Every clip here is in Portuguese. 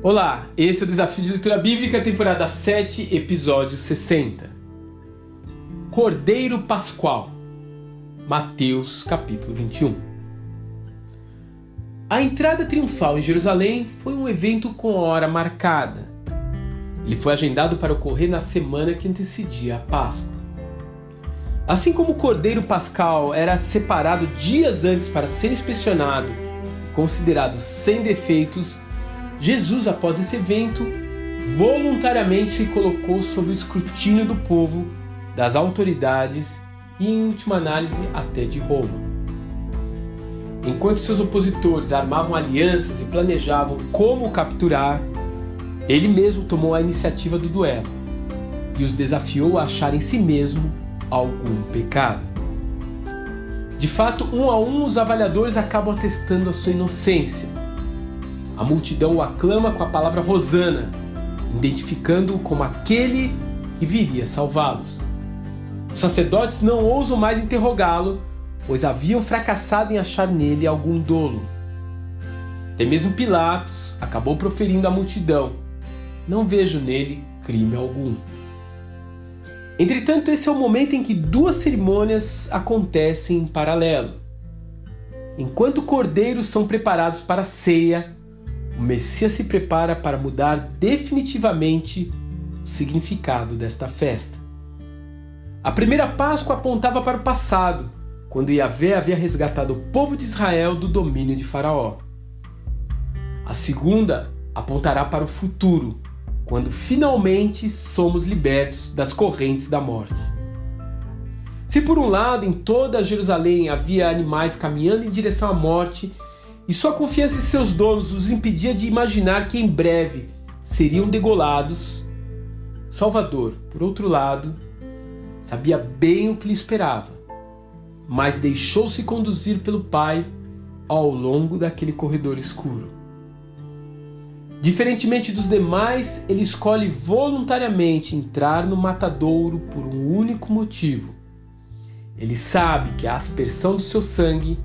Olá, esse é o Desafio de Leitura Bíblica, temporada 7, episódio 60. Cordeiro Pascual, Mateus capítulo 21. A entrada triunfal em Jerusalém foi um evento com hora marcada. Ele foi agendado para ocorrer na semana que antecedia a Páscoa. Assim como o Cordeiro Pascal era separado dias antes para ser inspecionado e considerado sem defeitos, Jesus, após esse evento, voluntariamente se colocou sob o escrutínio do povo, das autoridades e, em última análise, até de Roma. Enquanto seus opositores armavam alianças e planejavam como o capturar, ele mesmo tomou a iniciativa do duelo e os desafiou a achar em si mesmo algum pecado. De fato, um a um, os avaliadores acabam atestando a sua inocência a multidão o aclama com a palavra Rosana, identificando-o como aquele que viria salvá-los. Os sacerdotes não ousam mais interrogá-lo, pois haviam fracassado em achar nele algum dolo. Até mesmo Pilatos acabou proferindo à multidão: Não vejo nele crime algum. Entretanto, esse é o momento em que duas cerimônias acontecem em paralelo. Enquanto cordeiros são preparados para a ceia, o Messias se prepara para mudar definitivamente o significado desta festa. A primeira Páscoa apontava para o passado, quando Yahvé havia resgatado o povo de Israel do domínio de Faraó. A segunda apontará para o futuro, quando finalmente somos libertos das correntes da morte. Se por um lado em toda Jerusalém havia animais caminhando em direção à morte e sua confiança em seus donos os impedia de imaginar que em breve seriam degolados. Salvador, por outro lado, sabia bem o que lhe esperava, mas deixou-se conduzir pelo Pai ao longo daquele corredor escuro. Diferentemente dos demais, ele escolhe voluntariamente entrar no matadouro por um único motivo. Ele sabe que a aspersão do seu sangue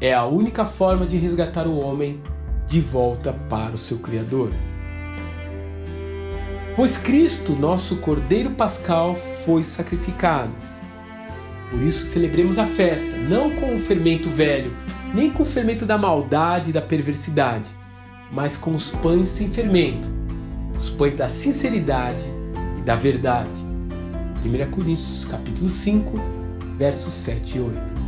é a única forma de resgatar o homem de volta para o seu Criador. Pois Cristo, nosso Cordeiro Pascal, foi sacrificado. Por isso celebremos a festa, não com o fermento velho, nem com o fermento da maldade e da perversidade, mas com os pães sem fermento, os pães da sinceridade e da verdade. 1 Coríntios capítulo 5, versos 7 e 8.